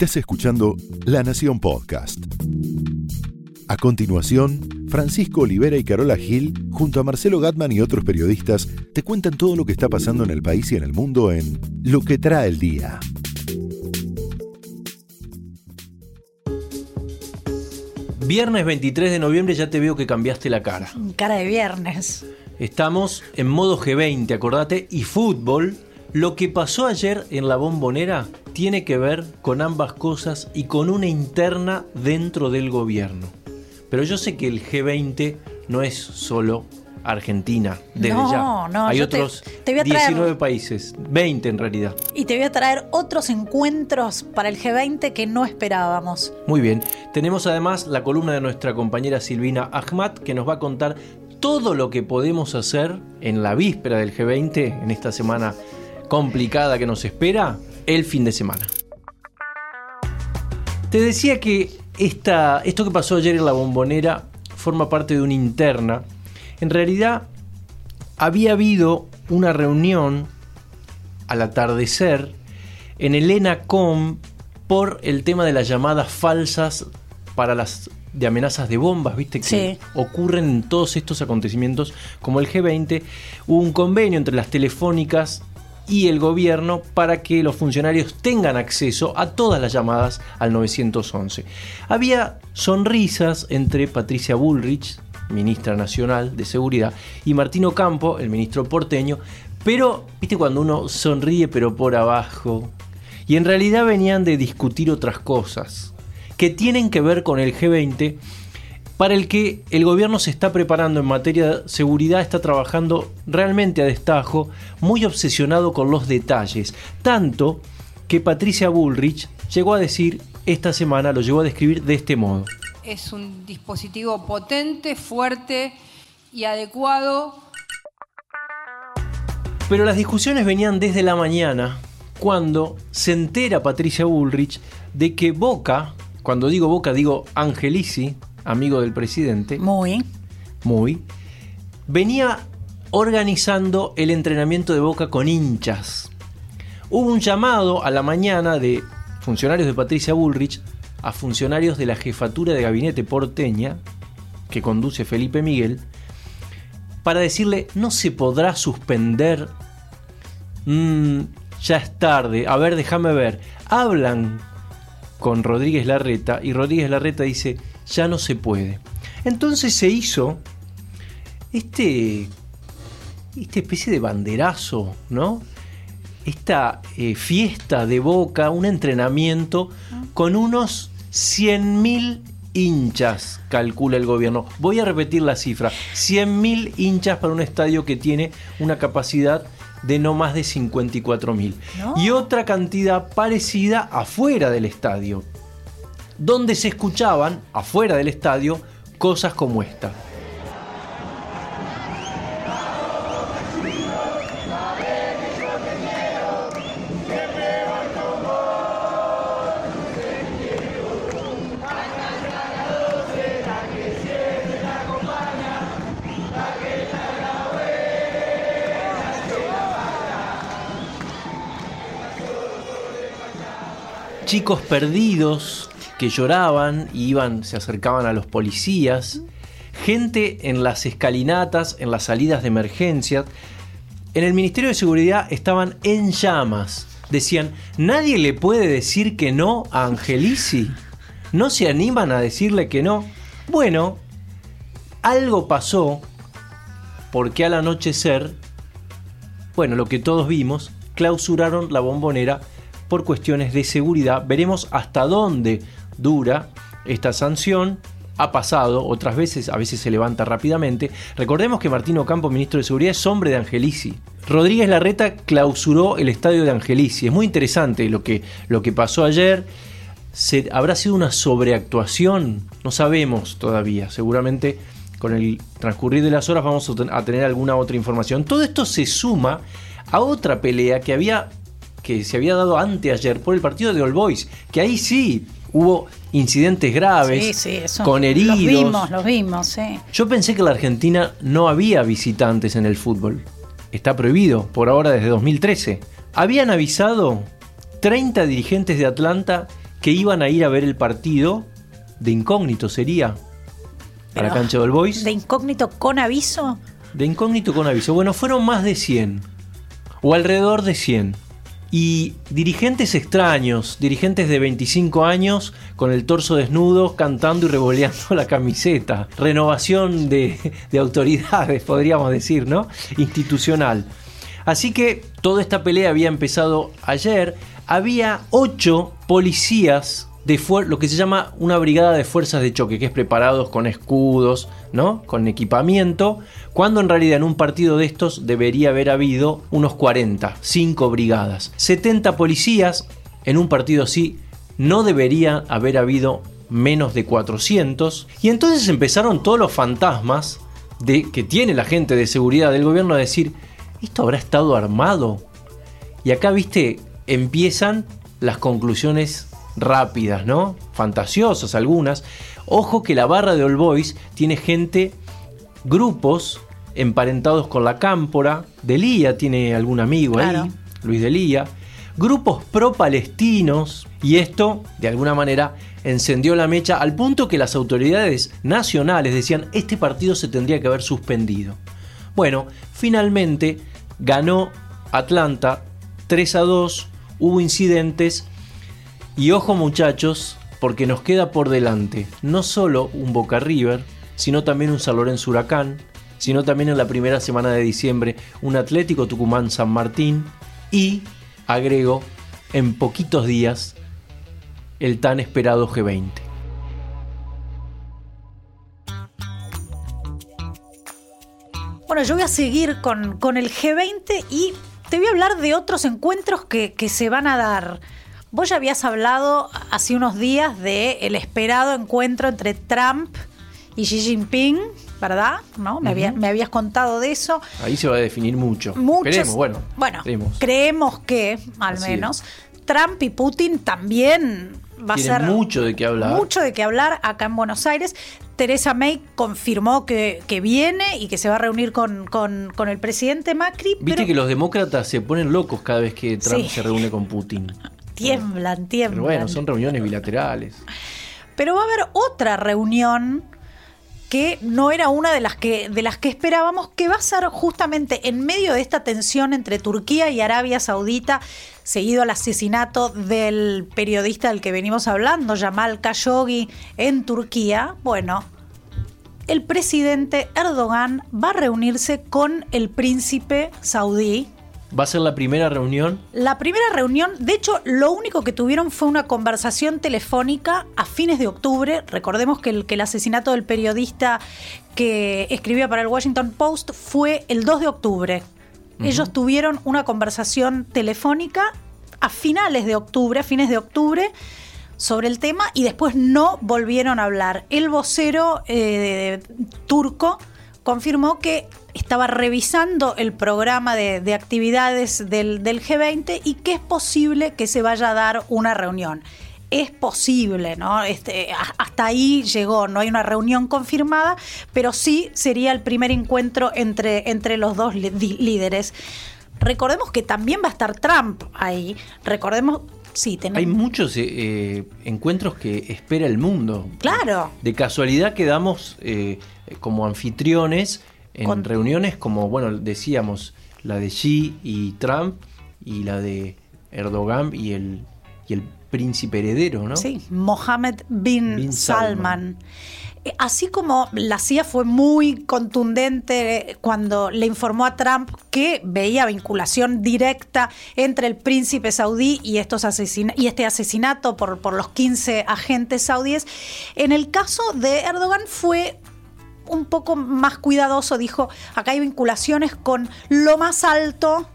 Estás escuchando La Nación Podcast. A continuación, Francisco Olivera y Carola Gil, junto a Marcelo Gatman y otros periodistas, te cuentan todo lo que está pasando en el país y en el mundo en Lo que trae el día. Viernes 23 de noviembre ya te veo que cambiaste la cara. Cara de viernes. Estamos en modo G20, acordate, y fútbol. Lo que pasó ayer en la bombonera tiene que ver con ambas cosas y con una interna dentro del gobierno. Pero yo sé que el G20 no es solo Argentina, desde No, ya. no, Hay te- otros te voy a traer- 19 países, 20 en realidad. Y te voy a traer otros encuentros para el G20 que no esperábamos. Muy bien. Tenemos además la columna de nuestra compañera Silvina Ahmad que nos va a contar todo lo que podemos hacer en la víspera del G20, en esta semana complicada que nos espera, el fin de semana. Te decía que esta, esto que pasó ayer en la bombonera forma parte de una interna. En realidad había habido una reunión al atardecer en el ENACOM por el tema de las llamadas falsas para las de amenazas de bombas, viste que Sí. ocurren en todos estos acontecimientos como el G20, hubo un convenio entre las telefónicas y el gobierno para que los funcionarios tengan acceso a todas las llamadas al 911. Había sonrisas entre Patricia Bullrich, ministra nacional de Seguridad, y Martino Campo, el ministro porteño, pero, viste cuando uno sonríe pero por abajo, y en realidad venían de discutir otras cosas que tienen que ver con el G20 para el que el gobierno se está preparando en materia de seguridad, está trabajando realmente a destajo, muy obsesionado con los detalles, tanto que Patricia Bullrich llegó a decir esta semana, lo llegó a describir de este modo. Es un dispositivo potente, fuerte y adecuado Pero las discusiones venían desde la mañana, cuando se entera Patricia Bullrich de que Boca, cuando digo Boca digo Angelici, amigo del presidente, Muy. muy, venía organizando el entrenamiento de Boca con hinchas. Hubo un llamado a la mañana de funcionarios de Patricia Bullrich a funcionarios de la jefatura de gabinete porteña, que conduce Felipe Miguel, para decirle, no se podrá suspender, Mm, ya es tarde, a ver, déjame ver. Hablan con Rodríguez Larreta y Rodríguez Larreta dice, ya no se puede. Entonces se hizo este, esta especie de banderazo, ¿no? Esta eh, fiesta de boca, un entrenamiento con unos 100.000 hinchas, calcula el gobierno. Voy a repetir la cifra, 100.000 hinchas para un estadio que tiene una capacidad de no más de 54.000. No. Y otra cantidad parecida afuera del estadio, donde se escuchaban, afuera del estadio, cosas como esta. chicos perdidos que lloraban y iban, se acercaban a los policías, gente en las escalinatas, en las salidas de emergencia. En el Ministerio de Seguridad estaban en llamas. Decían, nadie le puede decir que no a Angelici. No se animan a decirle que no. Bueno, algo pasó porque al anochecer, bueno, lo que todos vimos, clausuraron la bombonera por cuestiones de seguridad. Veremos hasta dónde dura esta sanción. Ha pasado otras veces, a veces se levanta rápidamente. Recordemos que Martino Campo, ministro de Seguridad, es hombre de Angelici. Rodríguez Larreta clausuró el estadio de Angelici. Es muy interesante lo que, lo que pasó ayer. Se- ¿Habrá sido una sobreactuación? No sabemos todavía. Seguramente con el transcurrir de las horas vamos a ten- a tener alguna otra información. Todo esto se suma a otra pelea que había que se había dado anteayer por el partido de All Boys, que ahí sí hubo incidentes graves, Sí, sí, eso. con heridos. Los vimos, los vimos, sí. Yo pensé que en la Argentina no había visitantes en el fútbol. Está prohibido por ahora desde 2013. Habían avisado 30 dirigentes de Atlanta que iban a ir a ver el partido de incógnito, sería. A la cancha del Boys. De incógnito con aviso. De incógnito con aviso. Bueno, fueron más de 100. O alrededor de 100. Y dirigentes extraños, dirigentes de 25 años con el torso desnudo, cantando y revoleando la camiseta. Renovación de, de autoridades, podríamos decir, ¿no? Institucional. Así que toda esta pelea había empezado ayer. Había ocho policías de lo que se llama una brigada de fuerzas de choque, que es preparados con escudos, ¿no? Con equipamiento, cuando en realidad en un partido de estos debería haber habido unos 40, 5 brigadas. 70 policías, en un partido así no debería haber habido menos de 400. Y entonces empezaron todos los fantasmas de, que tiene la gente de seguridad del gobierno a decir, ¿esto habrá estado armado? Y acá, viste, empiezan las conclusiones rápidas, ¿no? Fantasiosas algunas. Ojo que la barra de All Boys tiene gente, grupos emparentados con la cámpora. Delía tiene algún amigo Claro. ahí, Luis Delía. Grupos pro-palestinos. Y esto, de alguna manera, encendió la mecha al punto que las autoridades nacionales decían este partido se tendría que haber suspendido. Bueno, finalmente ganó Atlanta 3 a 2, hubo incidentes y ojo muchachos, porque nos queda por delante no solo un Boca River, sino también un San Lorenzo Huracán, sino también en la primera semana de diciembre un Atlético Tucumán San Martín y, agrego, en poquitos días el tan esperado G20. Bueno, yo voy a seguir con, con el G20 y te voy a hablar de otros encuentros que, que se van a dar. Vos ya habías hablado hace unos días de el esperado encuentro entre Trump y Xi Jinping, ¿verdad? ¿No? Me, había- me habías contado de eso. Ahí se va a definir mucho. Muchos, Queremos, bueno. bueno creemos que, al Así menos, Trump y Putin también va a ser mucho de qué hablar. Mucho de qué hablar acá en Buenos Aires. Teresa May confirmó que, que viene y que se va a reunir con, con- con el presidente Macri, Viste pero que los demócratas se ponen locos cada vez que Trump Sí. se reúne con Putin. tiemblan, tiemblan. Pero bueno, son reuniones bilaterales. Pero va a haber otra reunión que no era una de las que de las que esperábamos que va a ser justamente en medio de esta tensión entre Turquía y Arabia Saudita seguido al asesinato del periodista del que venimos hablando Jamal Khashoggi en Turquía bueno el presidente Erdogan va a reunirse con el príncipe saudí Va a ser la primera reunión. la primera reunión, de hecho, lo único que tuvieron fue una conversación telefónica a fines de octubre. Recordemos que el, que el asesinato del periodista que escribía para el Washington Post fue el 2 de octubre. Ellos tuvieron una conversación telefónica a finales de octubre, a fines de octubre, sobre el tema y después no volvieron a hablar. El vocero eh, turco confirmó que estaba revisando el programa de, de actividades del, del G20 y que es posible que se vaya a dar una reunión. Es posible, ¿no? Este, hasta ahí llegó, no hay una reunión confirmada, pero sí sería el primer encuentro entre, entre los dos líderes. Recordemos que también va a estar Trump ahí. Recordemos, sí, tenemos... Hay muchos eh, eh, encuentros que espera el mundo. Claro. De casualidad quedamos eh, como anfitriones en Con- reuniones como, bueno, decíamos, la de Xi y Trump y la de Erdogan y el, y el príncipe heredero, ¿no? Sí, Mohammed bin, Bin Salman. Salman. Eh, Así como la CIA fue muy contundente cuando le informó a Trump que veía vinculación directa entre el príncipe saudí y, estos asesin- y este asesinato por, por los 15 agentes saudíes, en el caso de Erdogan fue un poco más cuidadoso, dijo, acá hay vinculaciones con lo más alto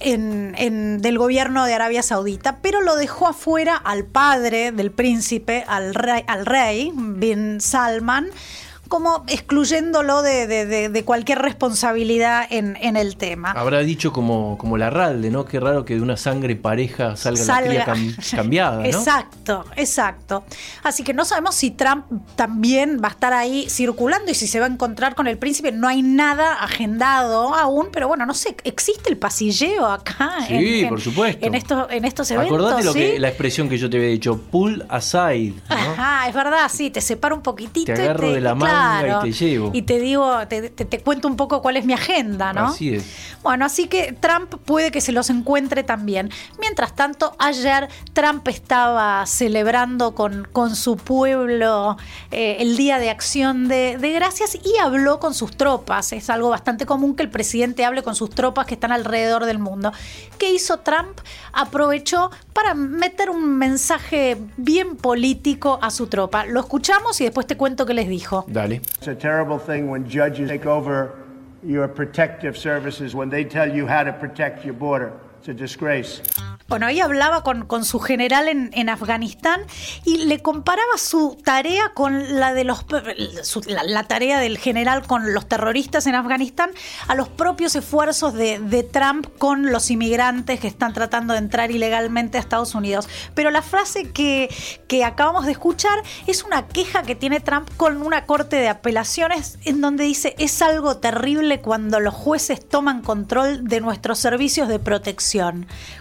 en- en- del gobierno de Arabia Saudita, pero lo dejó afuera al padre del príncipe, al rey, al rey bin Salman, como excluyéndolo de, de- cualquier responsabilidad en, en el tema. Habrá dicho como, como la Ralde, ¿no? Qué raro que de una sangre pareja salga, Salga. la cría cam- cambiada, ¿no? Exacto, exacto. Así que no sabemos si Trump también va a estar ahí circulando y si se va a encontrar con el príncipe. No hay nada agendado aún, pero bueno, no sé, ¿existe el pasilleo acá? Sí, por supuesto. En estos, en estos eventos. Acordate lo ¿sí? que, la expresión que yo te había dicho, pull aside, ¿no? Ajá, es verdad, sí, te separo un poquitito. Te y agarro de la manga y te llevo. Y te digo, te, te- te cuento un poco cuál es mi agenda, ¿no? Así es. Bueno, así que Trump puede que se los encuentre también. Mientras tanto, ayer Trump estaba celebrando con, con su pueblo eh, el Día de Acción de, de Gracias y habló con sus tropas. Es algo bastante común que el presidente hable con sus tropas que están alrededor del mundo. ¿Qué hizo Trump? Aprovechó para meter un mensaje bien político a su tropa. Lo escuchamos y después te cuento qué les dijo. Dale. It's a terrible thing when judges take over your protective services when they tell you how to protect your border. It's a disgrace. Bueno, ahí hablaba con, su general en, Afganistán y le comparaba su tarea con la de los la tarea del general con los terroristas en Afganistán a los propios esfuerzos de, de Trump con los inmigrantes que están tratando de entrar ilegalmente a Estados Unidos. Pero la frase que, que acabamos de escuchar es una queja que tiene Trump con una corte de apelaciones en donde dice es algo terrible cuando los jueces toman control de nuestros servicios de protección.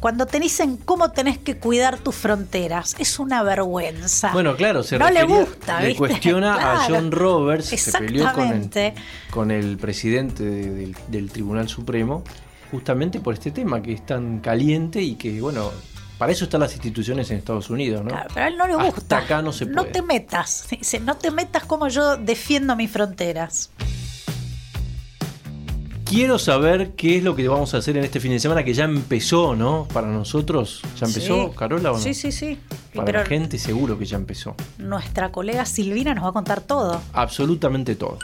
Cuando te dicen cómo tenés que cuidar tus fronteras. Es una vergüenza. Bueno, claro, se no le gusta, le ¿viste? cuestiona a. John Roberts, que se peleó con el, con el presidente de- del, del Tribunal Supremo, justamente por este tema que es tan caliente y que, bueno, para eso están las instituciones en Estados Unidos, ¿no? Claro, pero a él no le Hasta gusta. acá no se No puede. te metas. Dice, no te metas como yo defiendo mis fronteras. Quiero saber qué es lo que vamos a hacer en este fin de semana que ya empezó, ¿no? Para nosotros. ¿Ya empezó, Sí. Carola, o no? Sí, sí, sí. Para Pero la gente seguro que ya empezó. nuestra colega Silvina nos va a contar todo. Absolutamente todo.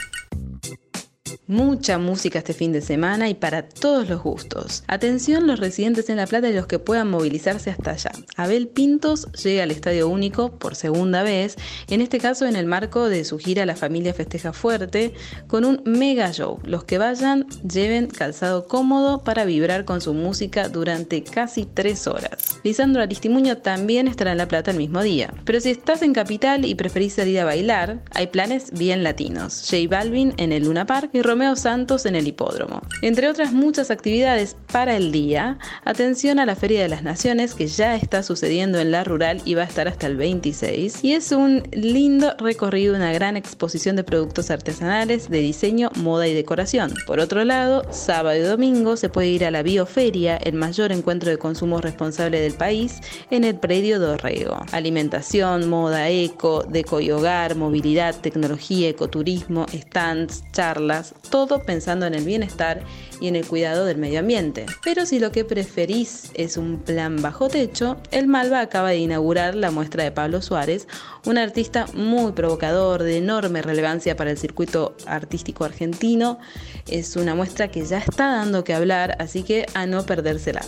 Mucha música este fin de semana y para todos los gustos. Atención los residentes en La Plata y los que puedan movilizarse hasta allá. Abel Pintos llega al Estadio Único por segunda vez, en este caso en el marco de su gira La Familia Festeja Fuerte, con un mega show. Los que vayan lleven calzado cómodo para vibrar con su música durante casi tres horas. Lisandro Aristimuño también estará en La Plata el mismo día. Pero si estás en Capital y preferís salir a bailar, hay planes bien latinos. J Balvin en el Luna Park y Romeo Santos en el Hipódromo. Entre otras muchas actividades para el día, atención a la Feria de las Naciones que ya está sucediendo en la rural y va a estar hasta el 26. Y es un lindo recorrido, una gran exposición de productos artesanales de diseño, moda y decoración. Por otro lado, sábado y domingo se puede ir a la Bioferia, el mayor encuentro de consumo responsable del país, en el predio de Orrego. Alimentación, moda eco, deco y hogar, movilidad, tecnología, ecoturismo, stands, charlas, todo pensando en el bienestar y en el cuidado del medio ambiente. Pero si lo que preferís es un plan bajo techo, el Malva acaba de inaugurar la muestra de Pablo Suárez, un artista muy provocador, de enorme relevancia para el circuito artístico argentino. Es una muestra que ya está dando que hablar, así que a no perdérsela.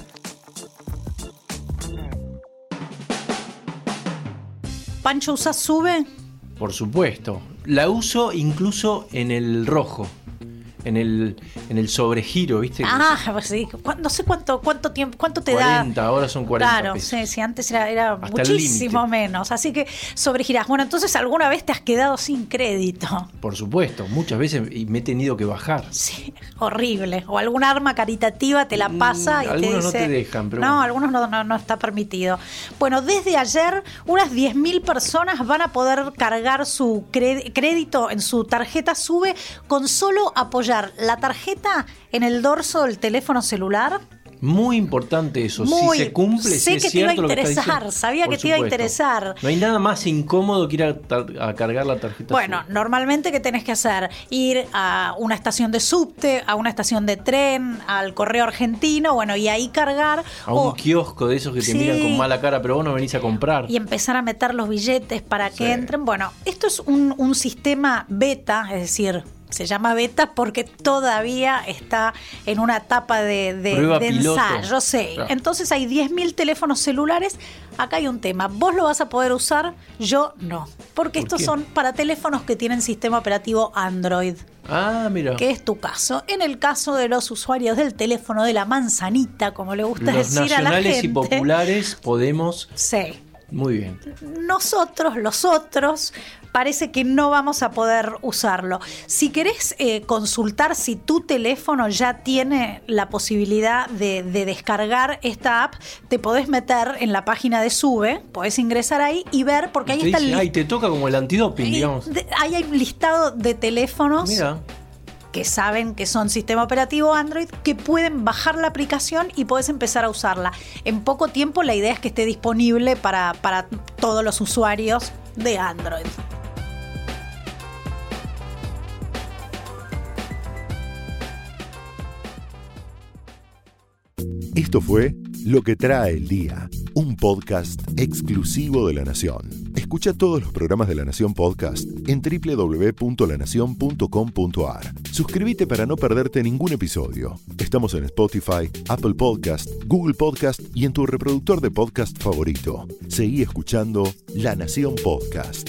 Pancho Usa sube. Por supuesto. La uso incluso en el rojo. En el, en el sobregiro, ¿viste? Ah, pues sí. No sé cuánto, cuánto tiempo, cuánto te 40, da. ahora son 40 Claro, pesos. sí, sí, antes era, muchísimo menos. Así que sobregirás. Bueno, entonces alguna vez te has quedado sin crédito. Por supuesto, muchas veces y me he tenido que bajar. Sí, horrible. O algún arma caritativa te la pasa Mm, y te algunos no dice. te dejan, pero No, bueno. algunos no, no, no está permitido. Bueno, desde ayer, unas 10.000 personas van a poder cargar su crédito en su tarjeta SUBE con solo apoyar la tarjeta en el dorso del teléfono celular. Muy importante eso. Muy. si se cumple, Sé si es que te iba a lo que interesar, sabía Por que te iba a interesar. No hay nada más incómodo que ir a, cargar la tarjeta. Bueno, azul. normalmente, ¿qué tenés que hacer? Ir a una estación de subte, a una estación de tren, al correo argentino, bueno, y ahí cargar. a un kiosco de esos que te Sí. miran con mala cara, pero vos no venís a comprar. y empezar a meter los billetes para que entren. Bueno, esto es un, un sistema beta, es decir, se llama beta porque todavía está en una etapa de, de, ensayo. Claro. Entonces hay 10.000 teléfonos celulares. Acá hay un tema. Vos lo vas a poder usar, yo no. Porque ¿Por estos qué? son para teléfonos que tienen sistema operativo Android, Ah, mira. que es tu caso. En el caso de los usuarios del teléfono de la manzanita, como le gusta Los decir a la nacionales gente. y populares podemos. Sí. Muy bien. nosotros, los otros, parece que no vamos a poder usarlo. Si querés eh, consultar si tu teléfono ya tiene la posibilidad de, de descargar esta app, te podés meter en la página de Sube, podés ingresar ahí y ver, porque ahí Te está el dice, lis- ay, te toca como el antidoping, ahí- digamos. de- ahí hay un listado de teléfonos Mira. que saben que son sistema operativo Android, que pueden bajar la aplicación y puedes empezar a usarla. En poco tiempo la idea es que esté disponible para, para todos los usuarios de Android. Esto fue Lo que trae el día, un podcast exclusivo de La Nación. Escucha todos los programas de La Nación Podcast en www.lanacion.com.ar. Suscríbete para no perderte ningún episodio. Estamos en Spotify, Apple Podcast, Google Podcast y en tu reproductor de podcast favorito. Seguí escuchando La Nación Podcast.